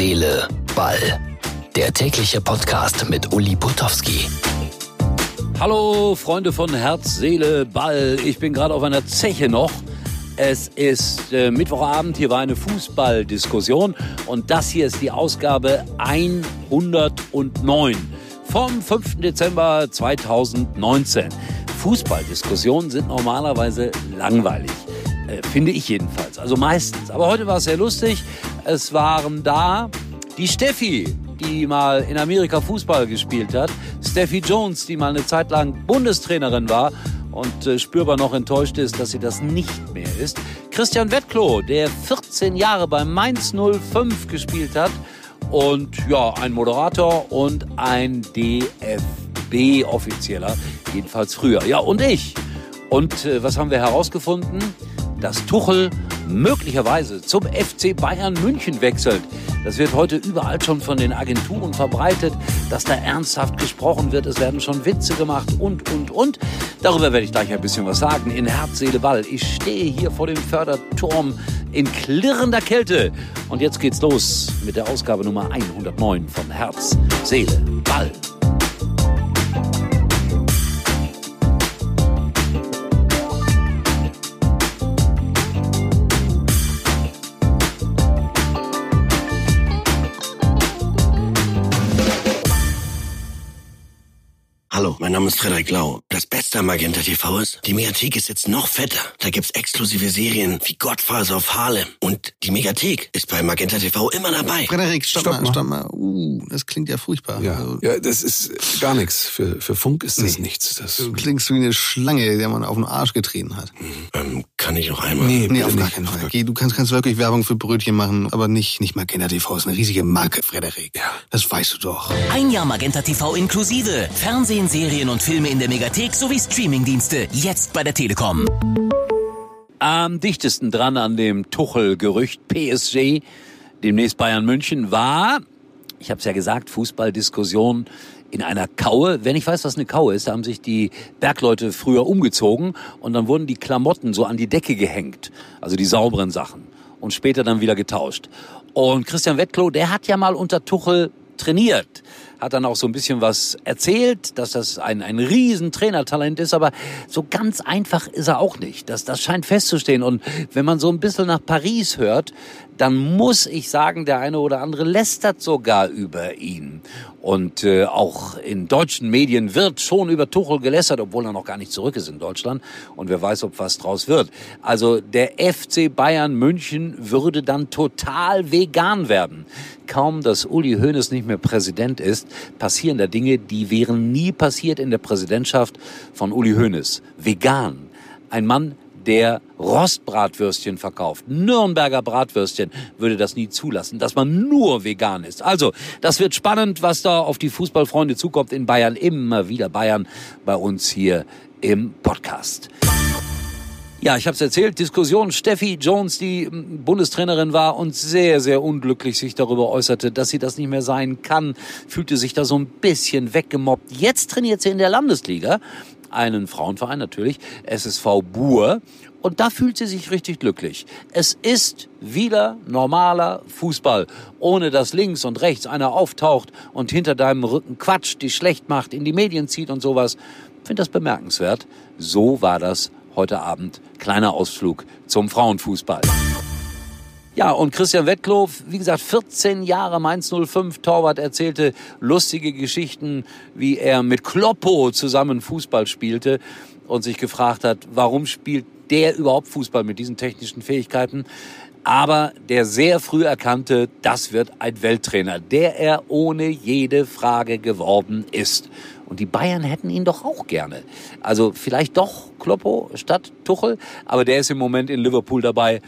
Seele, Ball. Der tägliche Podcast mit Uli Putowski. Hallo Freunde von Herz, Seele, Ball. Ich bin gerade auf einer Zeche noch. Es ist äh, Mittwochabend, hier war eine Fußballdiskussion und das hier ist die Ausgabe 109 vom 5. Dezember 2019. Fußballdiskussionen sind normalerweise langweilig. Äh, finde ich jedenfalls. Also meistens. Aber heute war es sehr lustig. Es waren da die Steffi, die mal in Amerika Fußball gespielt hat. Steffi Jones, die mal eine Zeit lang Bundestrainerin war und äh, spürbar noch enttäuscht ist, dass sie das nicht mehr ist. Christian Wettklo, der 14 Jahre bei Mainz 05 gespielt hat. Und ja, ein Moderator und ein DFB-Offizieller, jedenfalls früher. Ja, und ich. Und äh, was haben wir herausgefunden? dass Tuchel möglicherweise zum FC Bayern München wechselt. Das wird heute überall schon von den Agenturen verbreitet, dass da ernsthaft gesprochen wird. Es werden schon Witze gemacht und, und, und. Darüber werde ich gleich ein bisschen was sagen. In Herz, Seele, Ball. Ich stehe hier vor dem Förderturm in klirrender Kälte. Und jetzt geht's los mit der Ausgabe Nummer 109 von Herz, Seele, Ball. Hallo, mein Name ist Frederik Lau. Das Beste am Magenta TV ist, die Mediathek ist jetzt noch fetter. Da gibt's exklusive Serien wie Godfather of Harlem. Und die Mediathek ist bei Magenta TV immer dabei. Frederik, stopp, Stopp mal, mal. stopp mal. Uh, das klingt ja furchtbar. Ja, Also, ja, das ist gar nichts. Für, für Funk ist das Nee. nichts. Das, Du klingst wie eine Schlange, der man auf den Arsch getreten hat. Ähm, kann ich noch einmal? nee, Nee, auf gar keinen Fall. Geh, du kannst, kannst wirklich Werbung für Brötchen machen, aber nicht, nicht Magenta TV. ist eine riesige Marke, Frederik. Ja. Das weißt du doch. Ein Jahr Magenta TV inklusive. Fernsehen, Serien und Filme in der Megathek sowie Streamingdienste. Jetzt bei der Telekom. Am dichtesten dran an dem Tuchel-Gerücht PSG, demnächst Bayern München, war, ich habe es ja gesagt, Fußballdiskussion in einer Kaue. Wenn ich weiß, was eine Kaue ist, da haben sich die Bergleute früher umgezogen und dann wurden die Klamotten so an die Decke gehängt, also die sauberen Sachen und später dann wieder getauscht. Und Christian Wettklo, der hat ja mal unter Tuchel trainiert, hat dann auch so ein bisschen was erzählt, dass das ein, ein riesen Trainertalent ist, aber so ganz einfach ist er auch nicht. Das, das scheint festzustehen. Und wenn man so ein bisschen nach Paris hört, dann muss ich sagen, der eine oder andere lästert sogar über ihn. Und äh, auch in deutschen Medien wird schon über Tuchel gelästert, obwohl er noch gar nicht zurück ist in Deutschland. Und wer weiß, ob was draus wird. Also der FC Bayern München würde dann total vegan werden. Kaum, dass Uli Hoeneß nicht mehr Präsident ist, passieren da Dinge, die wären nie passiert in der Präsidentschaft von Uli Hoeneß. Vegan. Ein Mann, der Rostbratwürstchen verkauft, Nürnberger Bratwürstchen, würde das nie zulassen, dass man nur vegan ist. Also, das wird spannend, was da auf die Fußballfreunde zukommt in Bayern. Immer wieder Bayern bei uns hier im Podcast. Ja, ich habe es erzählt, Diskussion. Steffi Jones, die mm, Bundestrainerin war und sehr, sehr unglücklich sich darüber äußerte, dass sie das nicht mehr sein kann, fühlte sich da so ein bisschen weggemobbt. Jetzt trainiert sie in der Landesliga, einen Frauenverein natürlich, SSV Buhr. Und da fühlt sie sich richtig glücklich. Es ist wieder normaler Fußball, ohne dass links und rechts einer auftaucht und hinter deinem Rücken quatscht, die schlecht macht, in die Medien zieht und sowas. Finde das bemerkenswert. So war das heute Abend. Kleiner Ausflug zum Frauenfußball. Ja, und Christian Wettklo, wie gesagt, 14 Jahre Mainz 05 Torwart, erzählte lustige Geschichten, wie er mit Kloppo zusammen Fußball spielte und sich gefragt hat, warum spielt der überhaupt Fußball mit diesen technischen Fähigkeiten? Aber der sehr früh erkannte, das wird ein Welttrainer, der er ohne jede Frage geworden ist. Und die Bayern hätten ihn doch auch gerne. Also vielleicht doch Kloppo statt Tuchel, aber der ist im Moment in Liverpool dabei,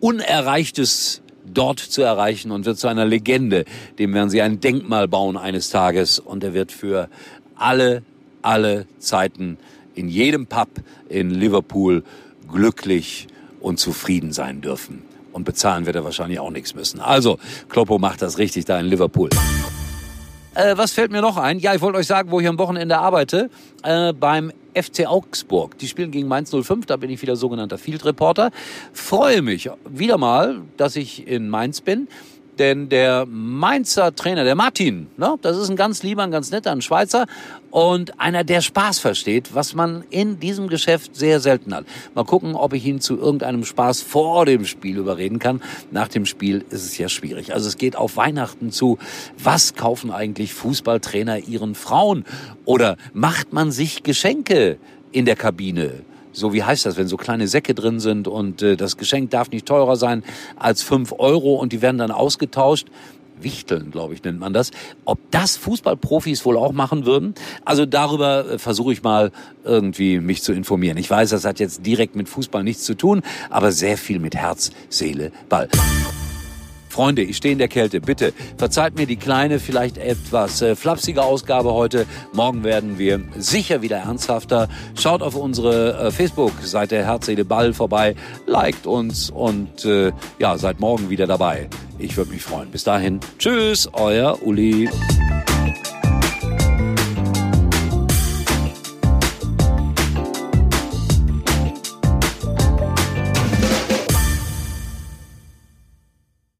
Unerreichtes dort zu erreichen und wird zu einer Legende. Dem werden sie ein Denkmal bauen eines Tages und er wird für alle, alle Zeiten in jedem Pub in Liverpool glücklich und zufrieden sein dürfen. Und bezahlen wird er wahrscheinlich auch nichts müssen. Also, Kloppo macht das richtig da in Liverpool. Äh, was fällt mir noch ein? Ja, ich wollte euch sagen, wo ich am Wochenende arbeite. Äh, beim FC Augsburg. Die spielen gegen Mainz 05, da bin ich wieder sogenannter Field Reporter. Freue mich wieder mal, dass ich in Mainz bin. Denn der Mainzer Trainer, der Martin, ne, das ist ein ganz lieber, ein ganz netter, ein Schweizer und einer, der Spaß versteht, was man in diesem Geschäft sehr selten hat. Mal gucken, ob ich ihn zu irgendeinem Spaß vor dem Spiel überreden kann. Nach dem Spiel ist es ja schwierig. Also es geht auf Weihnachten zu. Was kaufen eigentlich Fußballtrainer ihren Frauen? Oder macht man sich Geschenke in der Kabine? So wie heißt das, wenn so kleine Säcke drin sind und äh, das Geschenk darf nicht teurer sein als fünf Euro und die werden dann ausgetauscht. Wichteln, glaube ich, nennt man das. Ob das Fußballprofis wohl auch machen würden? Also darüber äh, versuche ich mal irgendwie mich zu informieren. Ich weiß, das hat jetzt direkt mit Fußball nichts zu tun, aber sehr viel mit Herz, Seele, Ball. Freunde, ich stehe in der Kälte. Bitte verzeiht mir die kleine, vielleicht etwas äh, flapsige Ausgabe heute. Morgen werden wir sicher wieder ernsthafter. Schaut auf unsere äh, Facebook-Seite Herz, Seele, Ball vorbei, liked uns und äh, ja, seid morgen wieder dabei. Ich würde mich freuen. Bis dahin, tschüss, euer Uli.